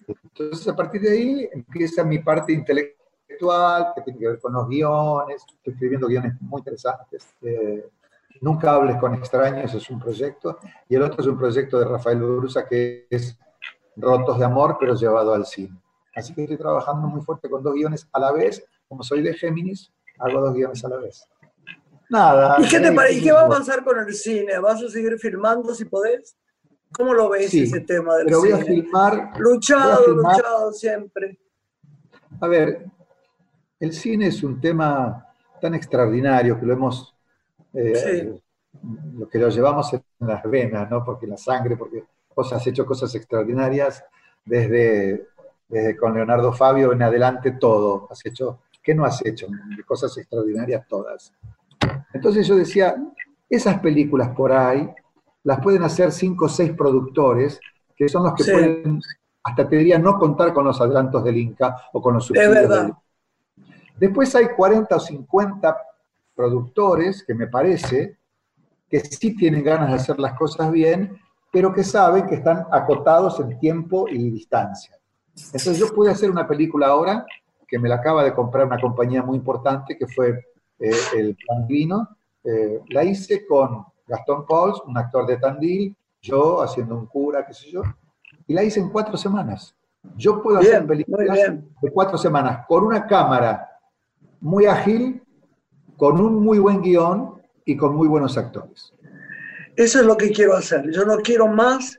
C: Entonces, a partir de ahí empieza mi parte intelectual, que tiene que ver con los guiones. Estoy escribiendo guiones muy interesantes. Eh, Nunca hables con extraños es un proyecto. Y el otro es un proyecto de Rafael Brusa que es Rotos de Amor, pero llevado al cine. Así que estoy trabajando muy fuerte con dos guiones a la vez. Como soy de Géminis, hago dos guiones a la vez. Nada.
A: ¿Y qué te parece? ¿Y qué va a pasar con el cine? ¿Vas a seguir filmando si podés? ¿Cómo lo ves
C: Sí,
A: ese tema del
C: Pero voy a
A: cine?
C: filmar
A: Luchado,
C: voy a filmar-
A: luchado siempre.
C: A ver, el cine es un tema tan extraordinario que lo hemos, eh, lo que lo llevamos en las venas, ¿no? Porque la sangre, porque vos has hecho cosas extraordinarias desde, desde con Leonardo Fabio en adelante todo. Has hecho, ¿qué no has hecho? Cosas extraordinarias todas. Entonces yo decía, esas películas por ahí las pueden hacer cinco o seis productores, que son los que
A: Sí.
C: pueden, hasta te diría, no contar con los adelantos del Inca o con los
A: Es
C: subsidios
A: verdad.
C: del Después hay 40 o 50 productores que me parece que sí tienen ganas de hacer las cosas bien, pero que saben que están acotados en tiempo y distancia. Entonces yo pude hacer una película ahora que me la acaba de comprar una compañía muy importante que fue eh, El Plan Vino. Eh, la hice con Gastón Pauls, un actor de Tandil, yo haciendo un cura, qué sé yo, y la hice en cuatro semanas. Yo puedo hacer
A: Bien, muy
C: películas de cuatro semanas con una cámara muy ágil, con un muy buen guion y con muy buenos actores.
A: Eso es lo que quiero hacer. Yo no quiero más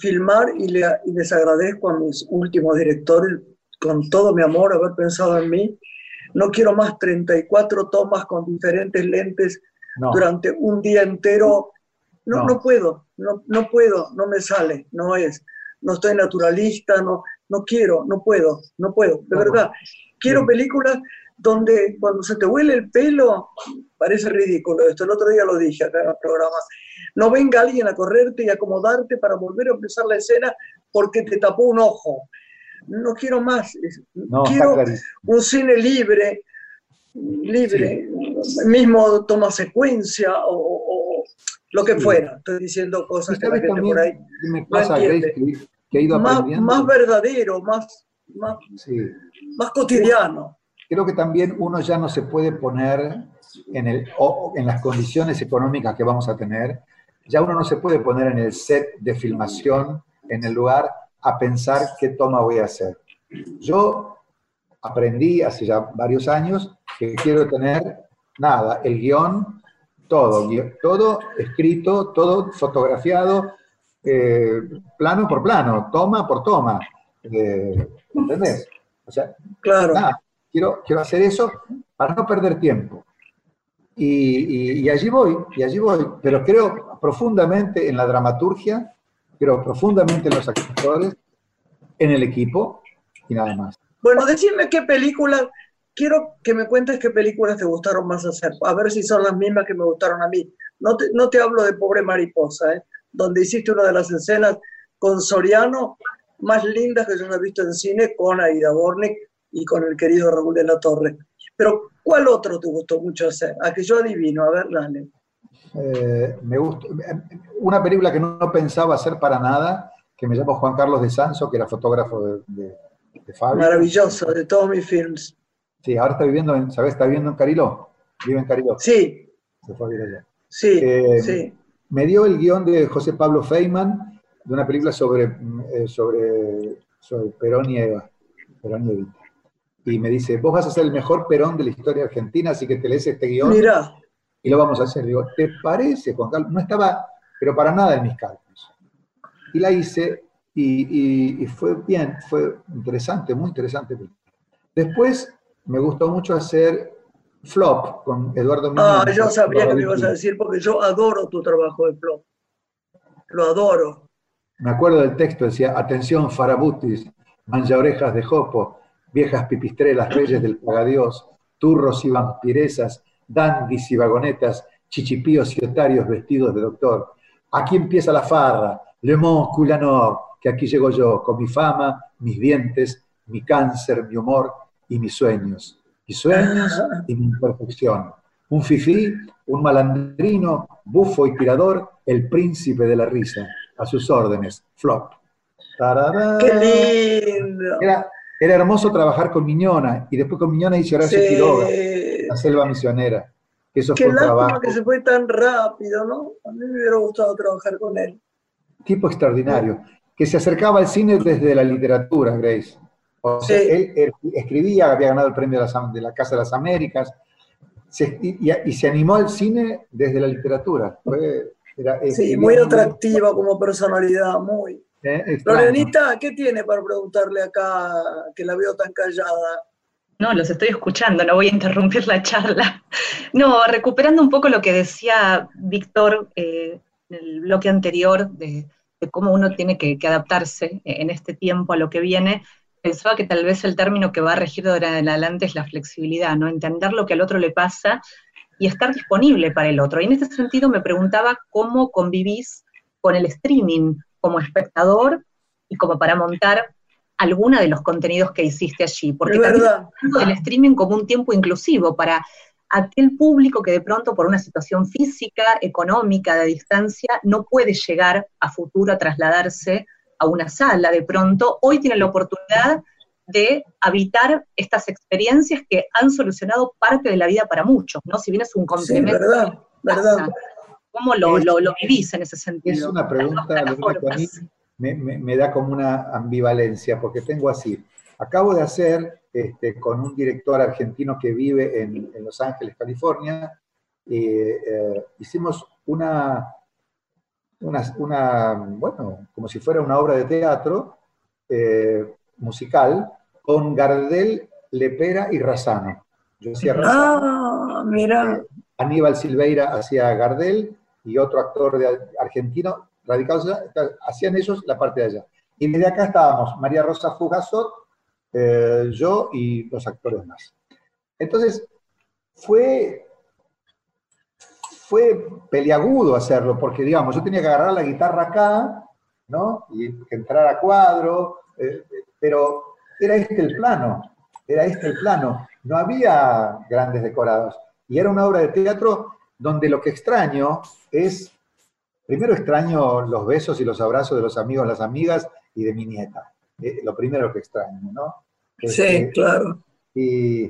A: filmar y, le- y les agradezco a mis últimos directores con todo mi amor haber pensado en mí. No quiero más 34 tomas con diferentes lentes
C: No,
A: durante un día entero. No,
C: No.
A: no puedo, no, no puedo, no me sale, no es. No estoy naturalista, no, no quiero, no puedo, no puedo, de verdad. Quiero
C: Sí.
A: películas donde cuando se te huele el pelo, parece ridículo esto, el otro día lo dije acá en el programa, no venga alguien a correrte y acomodarte para volver a empezar la escena porque te tapó un ojo. No quiero más,
C: no,
A: quiero un cine libre, libre, mismo toma secuencia o, o- lo que
C: Sí.
A: fuera. Estoy diciendo
C: ¿Y
A: cosas que la gente
C: también
A: por ahí
C: me pasa,
A: entiende.
C: Grace, que, que ido
A: más, más verdadero, más, más,
C: Sí.
A: más cotidiano.
C: Creo que también uno ya no se puede poner en, el, o- en las condiciones económicas que vamos a tener, ya uno no se puede poner en el set de filmación, en el lugar, a pensar qué toma voy a hacer. Yo aprendí hace ya varios años que quiero tener nada, el guion, todo, todo escrito, todo fotografiado, eh, plano por plano, toma por toma. eh, ¿Entendés? O sea,
A: Claro.
C: nada, quiero, quiero hacer eso para no perder tiempo. Y, y- y allí voy, y allí voy, pero creo profundamente en la dramaturgia, creo profundamente en los actores, en el equipo y nada más.
A: Bueno, decime qué película quiero que me cuentes qué películas te gustaron más hacer, a ver si son las mismas que me gustaron a mí. No te, no te hablo de Pobre Mariposa, ¿eh? donde hiciste una de las escenas con Soriano más lindas que yo he visto en cine, con Aida Bornik y con el querido Raúl de la Torre. Pero, ¿cuál otro te gustó mucho hacer? A que yo adivino, a ver, dale.
C: Eh, me gustó. Una película que no pensaba hacer para nada, que me llamo Juan Carlos de Sanso, que era fotógrafo de, de, de Fabio.
A: Maravilloso, de todos mis films.
C: Sí, ahora está viviendo en, ¿sabes? Está viviendo en Cariló. Vive en Cariló.
A: Sí.
C: Se fue a vivir allá.
A: Sí,
C: Eh,
A: sí.
C: Me dio el guion de José Pablo Feynman, de una película sobre, eh, sobre, sobre Perón y Eva. Perón y Evita. Y me dice, vos vas a ser el mejor Perón de la historia argentina, así que te lees este guion
A: Mirá,
C: y lo vamos a hacer. Digo, ¿te parece, Juan Carlos? No estaba, pero para nada en mis cálculos. Y la hice y, y- y fue bien, fue interesante, muy interesante. Después me gustó mucho hacer Flop con Eduardo
A: ah,
C: Muñoz,
A: yo sabía que me ibas a decir porque yo adoro tu trabajo de Flop. Lo adoro.
C: Me acuerdo del texto, decía, atención farabutis, mancha orejas de jopo, viejas pipistrelas, reyes del pagadiós, turros y vampiresas, dandis y vagonetas, chichipíos y otarios vestidos de doctor. Aquí empieza la farra, Le Mans Culanor, que aquí llego yo, con mi fama, mis dientes, mi cáncer, mi humor y mis sueños. Mis sueños y mi imperfección. Un fifí, un malandrino, bufo y tirador, el príncipe de la risa. A sus órdenes, flop. Tarará.
A: ¡Qué lindo!
C: Era, era hermoso trabajar con Miñona, y después con Miñona hice Horacio
A: Sí.
C: Quiroga, La Selva Misionera. Eso
A: Qué
C: fue
A: lástima
C: trabajo.
A: que se fue tan rápido, ¿no? A mí me hubiera gustado trabajar con él.
C: tipo extraordinario, que se acercaba al cine desde la literatura, Grace. O sea,
A: Sí.
C: él, él escribía, había ganado el premio de las Am- de la Casa de las Américas, se- y, y- se animó al cine desde la literatura. Fue, era-
A: Sí, muy atractiva como personalidad, muy.
C: eh.
A: Lorenita, ¿qué tiene para preguntarle acá que la veo tan callada?
B: No, los estoy escuchando, no voy a interrumpir la charla. No, recuperando un poco lo que decía Víctor eh, en el bloque anterior de, de cómo uno tiene que, que adaptarse en este tiempo a lo que viene, pensaba que tal vez el término que va a regir de ahora en adelante es la flexibilidad, ¿no? Entender lo que al otro le pasa y estar disponible para el otro. Y en este sentido me preguntaba cómo convivís con el streaming como espectador y como para montar alguna de los contenidos que hiciste allí. Porque
A: verdad.
B: del streaming como un tiempo inclusivo para aquel público que de pronto por una situación física, económica, de distancia, no puede llegar a futuro a trasladarse a una sala de pronto, hoy tiene la oportunidad de habitar estas experiencias que han solucionado parte de la vida para muchos, ¿no? Si bien es un
A: Sí,
B: complemento.
A: verdad, verdad.
B: ¿Cómo lo,
C: Es-
B: lo- lo vivís en ese
C: Es
B: sentido?
C: una
B: Las
C: pregunta
B: dos
C: Lorena, que a mí
B: plataformas.
C: me, me- me da como una ambivalencia, porque tengo así. Acabo de hacer este, con un director argentino que vive en, en Los Ángeles, California, eh, eh, hicimos una, una, una, bueno, como si fuera una obra de teatro eh, musical con Gardel, Lepera y Razano. Yo hacía Razano.
A: Ah, mira.
C: Aníbal Silveira hacía Gardel y otro actor de argentino radicado allá, hacían ellos la parte de allá. Y desde acá estábamos María Rosa Fugazot, eh, yo y los actores más. Entonces, fue, fue peliagudo hacerlo, porque digamos, yo tenía que agarrar la guitarra acá, ¿no? Y entrar a cuadro, eh, pero era este el plano, era este el plano. No había grandes decorados. Y era una obra de teatro donde lo que extraño es, primero extraño los besos y los abrazos de los amigos, las amigas y de mi nieta. Eh, lo primero que extraño, ¿no?
A: Sí,
C: Este,
A: claro.
C: y,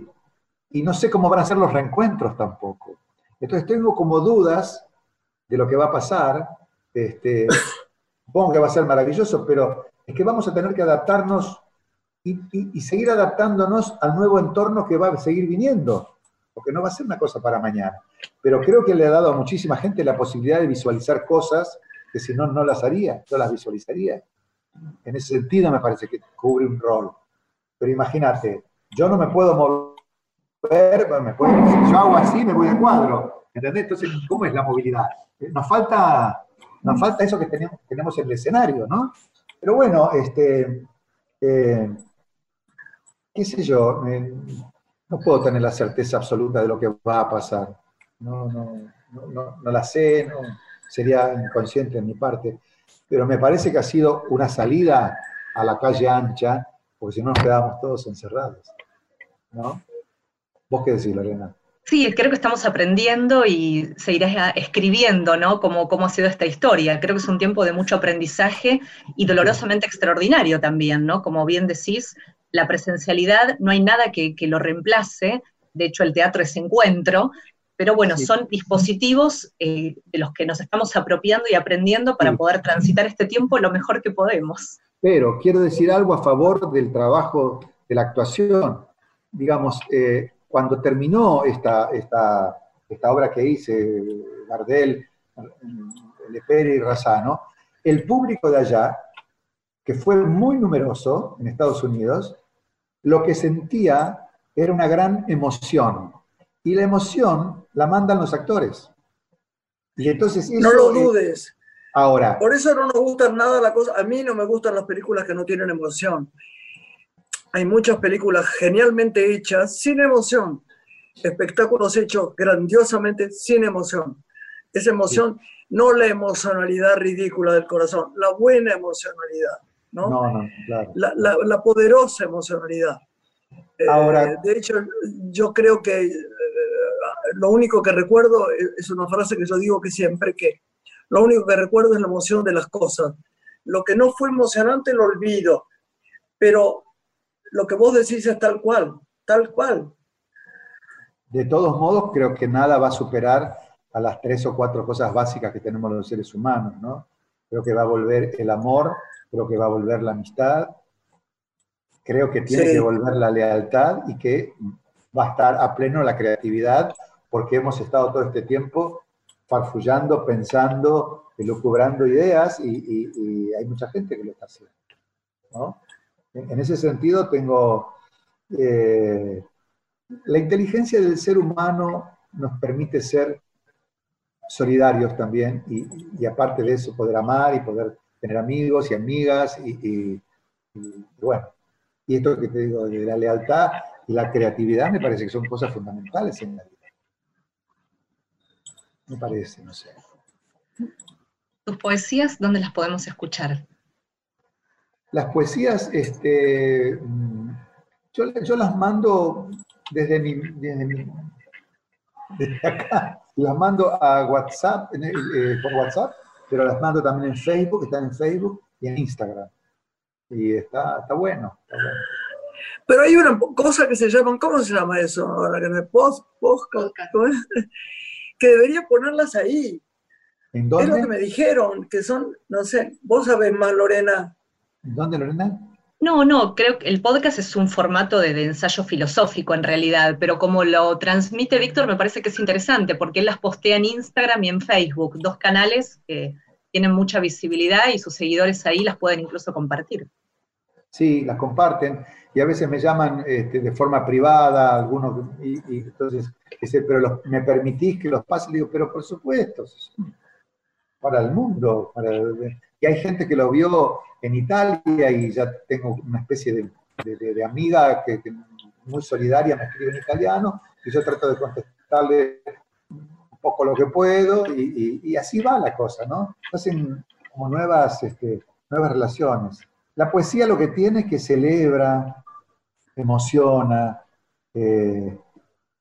C: y no sé cómo van a ser los reencuentros tampoco. Entonces tengo como dudas de lo que va a pasar. Este, supongo que va a ser maravilloso, pero es que vamos a tener que adaptarnos y, y- y seguir adaptándonos al nuevo entorno que va a seguir viniendo, porque no va a ser una cosa para mañana. Pero creo que le ha dado a muchísima gente la posibilidad de visualizar cosas que si no, no las haría, no las visualizaría. En ese sentido me parece que cubre un rol. Pero imagínate, yo no me puedo mover, si yo hago así, me voy de cuadro. ¿Entendés? Entonces, ¿cómo es la movilidad? Eh, Nos falta, nos falta eso que tenemos, tenemos en el escenario, ¿no? Pero bueno, este, eh, qué sé yo, eh, no puedo tener la certeza absoluta de lo que va a pasar. No, no, no, no la sé, no, sería inconsciente en mi parte. Pero me parece que ha sido una salida a la calle ancha, porque si no nos quedábamos todos encerrados. ¿No? ¿Vos qué decís, Lorena?
B: Sí, creo que estamos aprendiendo y seguirás escribiendo, ¿no? Cómo, cómo ha sido esta historia. Creo que es un tiempo de mucho aprendizaje y dolorosamente extraordinario también, ¿no? Como bien decís, la presencialidad no hay nada que, lo reemplace. De hecho, el teatro es encuentro, pero bueno, son dispositivos eh, de los que nos estamos apropiando y aprendiendo para poder transitar este tiempo lo mejor que podemos.
C: Pero quiero decir algo a favor del trabajo de la actuación. Digamos, eh, cuando terminó esta, esta, esta obra que hice, Gardel, Lepere y Razano, el público de allá, que fue muy numeroso en Estados Unidos, lo que sentía era una gran emoción. Y la emoción la mandan los actores. Y entonces
A: no lo dudes.
C: Ahora.
A: Por eso no nos gustan nada las cosas. A mí no me gustan las películas que no tienen emoción hay muchas películas genialmente hechas sin emoción, espectáculos hechos grandiosamente sin emoción. Esa emoción, no la emocionalidad ridícula del corazón, la buena emocionalidad, ¿no?
C: no, no claro.
A: la, poderosa emocionalidad. Eh, Ahora, de hecho, yo creo que eh, lo único que recuerdo es una frase que yo digo que siempre, que lo único que recuerdo es la emoción de las cosas. Lo que no fue emocionante lo olvido, pero lo que vos decís es tal cual, tal cual.
C: De todos modos, creo que nada va a superar a las tres o cuatro cosas básicas que tenemos los seres humanos, ¿no? Creo que va a volver el amor, creo que va a volver la amistad, creo que tiene que volver la lealtad y que va a estar a pleno la creatividad, porque hemos estado todo este tiempo farfullando, pensando, elucubrando ideas y, y hay mucha gente que lo está haciendo. ¿no? En ese sentido, tengo... Eh, la inteligencia del ser humano nos permite ser solidarios también y, aparte de eso poder amar y poder tener amigos y amigas y, bueno, y esto que te digo de la lealtad y la creatividad me parece que son cosas fundamentales en la vida. Me parece, no sé.
B: ¿Tus poesías dónde las podemos escuchar?
C: Las poesías, este, yo, las mando desde mi, desde acá, las mando a WhatsApp, eh, por WhatsApp, pero las mando también en Facebook, están en Facebook y en Instagram. Y está, está bueno,
A: Pero hay una cosa que se llama, ¿cómo se llama eso ahora? Que me post, post, que debería ponerlas ahí.
C: ¿En dónde?
A: Es lo que me dijeron, que son, no sé, vos sabés más, Lorena,
C: ¿Dónde, Lorena?
B: No, no, creo que el podcast es un formato de, ensayo filosófico en realidad, pero como lo transmite Víctor me parece que es interesante porque él las postea en Instagram y en Facebook, dos canales que tienen mucha visibilidad y sus seguidores ahí las pueden incluso compartir.
C: Sí, las comparten y a veces me llaman este, de forma privada, algunos, y, entonces, pero me permitís que los pase, le digo, pero por supuesto, para el mundo, y hay gente que lo vio en Italia y ya tengo una especie de, amiga que, muy solidaria me escribe en italiano y yo trato de contestarle un poco lo que puedo y, así va la cosa, ¿no? Hacen como nuevas, este, nuevas relaciones. La poesía lo que tiene es que celebra, emociona, eh,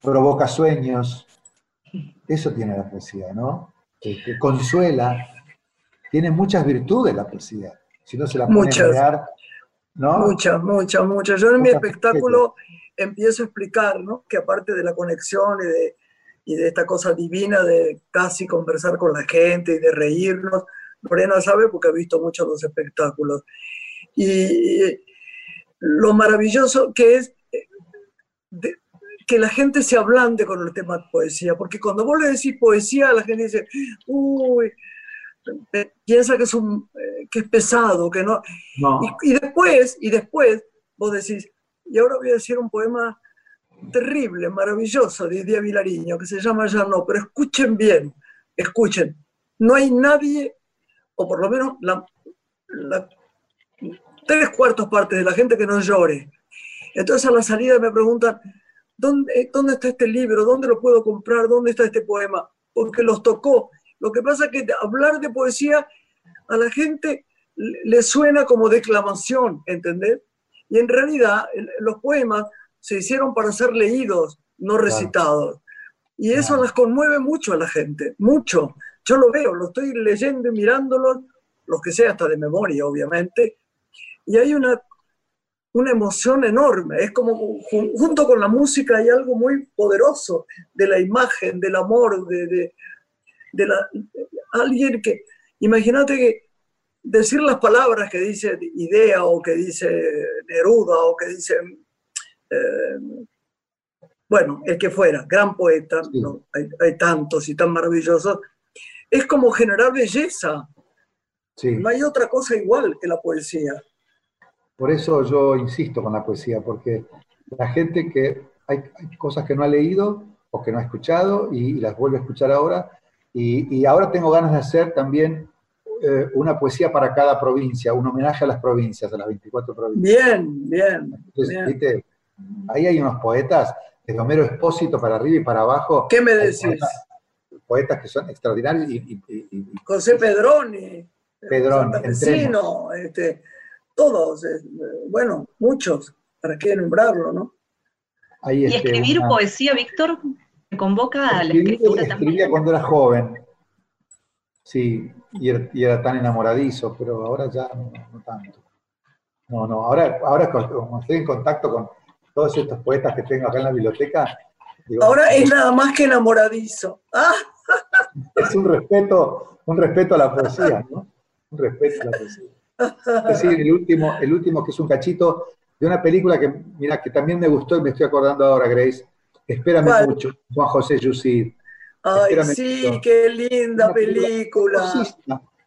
C: provoca sueños. Eso tiene la poesía, ¿no? Que consuela. Tiene muchas virtudes la poesía si no se la
A: muchas, ¿no? Muchas, muchas, muchas. Yo en mi espectáculo empiezo a explicar, ¿no? Que aparte de la conexión y de, y de esta cosa divina de casi conversar con la gente y de reírnos, Lorena sabe porque ha visto muchos los espectáculos. Y lo maravilloso que es eh, que la gente se ablande con el tema de poesía, porque cuando vos le decís poesía, la gente dice, uy, piensa que es, un, eh, que es pesado, que no... Y, después, y después vos decís, y ahora voy a decir un poema terrible, maravilloso de Díaz Vilariño, que se llama Ya no, pero escuchen bien, escuchen, no hay nadie, o por lo menos la, tres cuartos partes de la gente que no llore. Entonces a la salida me preguntan, ¿dónde, ¿dónde está este libro? ¿Dónde lo puedo comprar? ¿Dónde está este poema? Porque los tocó. Lo que pasa es que hablar de poesía a la gente le suena como declamación, ¿entendés? Y en realidad los poemas se hicieron para ser leídos, no recitados. Y eso las conmueve mucho a la gente, mucho. Yo lo veo, lo estoy leyendo y mirándolo, los que sea hasta de memoria, obviamente, y hay una, una emoción enorme. Es como, junto con la música hay algo muy poderoso de la imagen, del amor, de, de, de la, alguien que, imagínate que decir las palabras que dice Idea o que dice Neruda o que dice eh, bueno, el que fuera, gran poeta, hay, tantos y tan maravillosos, es como generar belleza. No hay otra cosa igual que la poesía.
C: Por eso yo insisto con la poesía, porque la gente que hay, cosas que no ha leído o que no ha escuchado y, las vuelve a escuchar ahora, y, ahora tengo ganas de hacer también eh, una poesía para cada provincia, un homenaje a las provincias, a las 24 provincias.
A: Bien, bien. bien.
C: Ahí hay unos poetas, de Homero Espósito para arriba y para abajo.
A: ¿Qué me decís?
C: Poetas, que son extraordinarios. Y,
A: José Pedroni.
C: Pedroni.
A: este, todos, eh, bueno, muchos, para qué nombrarlo, ¿no?
B: y este, escribir poesía, Víctor, me convoca a la escritura también.
C: Escribía cuando era joven, sí, y era, tan enamoradizo, pero ahora ya no, tanto. No, no, ahora, ahora como estoy en contacto con, todos estos poetas que tengo acá en la biblioteca.
A: Ahora es nada más que enamoradizo. ¡Ah!
C: Es un respeto, un respeto a la poesía, ¿no? Un respeto a la poesía. Es decir, el último, el último que es un cachito de una película que, mira, que también me gustó y me estoy acordando ahora, Grace. Espérame mucho, Juan José Yusid.
A: Ay, sí, qué linda película.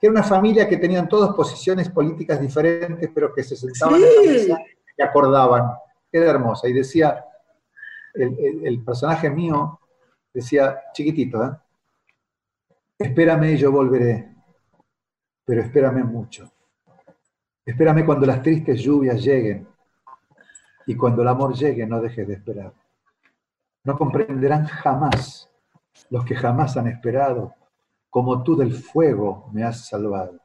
C: Que era una familia que tenían todas posiciones políticas diferentes, pero que se sentaban en la mesa y acordaban era hermosa. Y decía, el, personaje mío decía, chiquitito, ¿eh? espérame y yo volveré, pero espérame mucho. Espérame cuando las tristes lluvias lleguen y cuando el amor llegue no dejes de esperar. No comprenderán jamás los que jamás han esperado como tú del fuego me has salvado.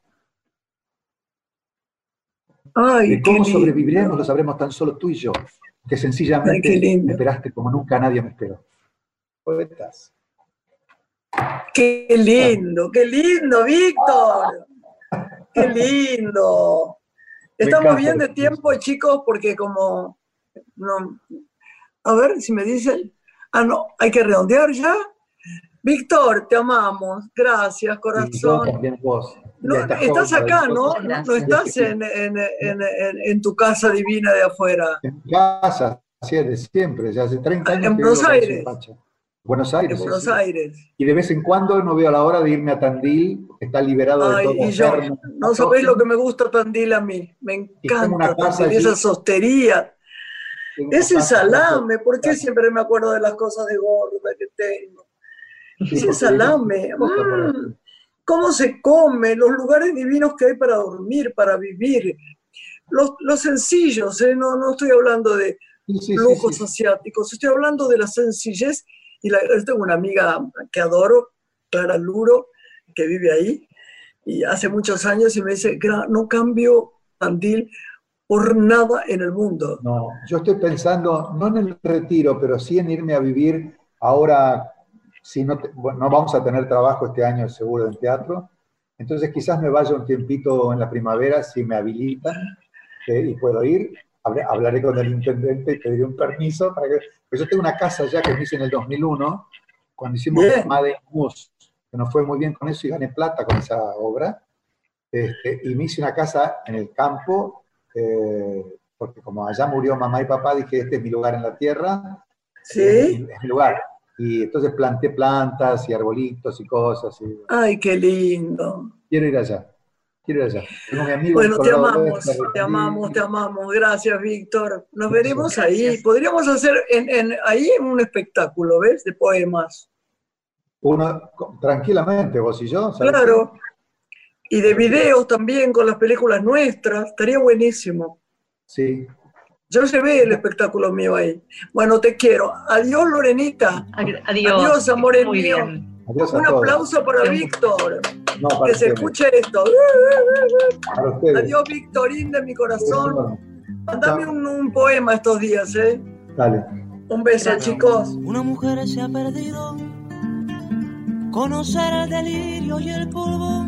A: Ay,
C: cómo sobreviviremos lo sabremos tan solo tú y yo, que sencillamente me esperaste como nunca nadie me esperó. Poetas.
A: Qué lindo, qué lindo, Víctor. Qué lindo. Estamos bien de tiempo, chicos, porque como no, a ver si me dicen, ah, no, hay que redondear ya. Víctor, te amamos. Gracias, corazón.
C: también vos.
A: No, estás acá, ¿no? No estás en, en, en, en, tu casa divina de afuera.
C: En casa, así es de siempre, ya hace 30 años.
A: En Buenos Aires.
C: Buenos Aires.
A: En Buenos Aires.
C: Y de vez en cuando no veo la hora de irme a Tandil, está liberado de todo.
A: Y yo, no sabéis lo que me gusta Tandil a mí. Me encanta Tandil, esa sostería. Ese salame, ¿por qué siempre me acuerdo de las cosas de gorda que tengo? Ese salame. cómo se come, los lugares divinos que hay para dormir, para vivir, los, sencillos, ¿eh? no, no estoy hablando de lujos asiáticos, estoy hablando de la sencillez. Y la, tengo una amiga que adoro, Clara Luro, que vive ahí, y hace muchos años y me dice, no cambio Tandil por nada en el mundo.
C: No, yo estoy pensando, no en el retiro, pero sí en irme a vivir ahora si no, no vamos a tener trabajo este año seguro en teatro, entonces quizás me vaya un tiempito en la primavera si me habilitan eh, y puedo ir. Hablaré con el intendente y pediré un permiso para que... Yo tengo una casa ya que me hice en el 2001, cuando hicimos Made Mus, que nos fue muy bien con eso y gané plata con esa obra. Este, y me hice una casa en el campo, eh, porque como allá murió mamá y papá, dije, este es mi lugar en la tierra.
A: Sí.
C: es mi lugar y entonces planté plantas y arbolitos y cosas.
A: Ay, qué lindo.
C: Quiero ir allá. Quiero
A: amigo bueno, te amamos, te amamos, te amamos. Gracias, Víctor. Nos veremos ahí. Podríamos hacer en, ahí un espectáculo, ¿ves? De poemas.
C: Uno, tranquilamente, vos y yo.
A: Claro. Y de videos también con las películas nuestras. Estaría buenísimo.
C: Sí.
A: Yo llevé el espectáculo mío ahí. Bueno, te quiero. Adiós, Lorenita.
B: Adiós.
A: Adiós, amores
B: Muy
A: míos.
C: Adiós
A: Un aplauso para. Víctor.
C: No, para
A: Que se escuche esto.
C: Para ustedes.
A: Adiós, Victorín de mi corazón. Mándame un, un poema estos días, ¿eh?
C: Dale.
A: Un beso,
B: Gracias.
A: chicos.
F: Una mujer se ha perdido. Conocer el delirio y el polvo.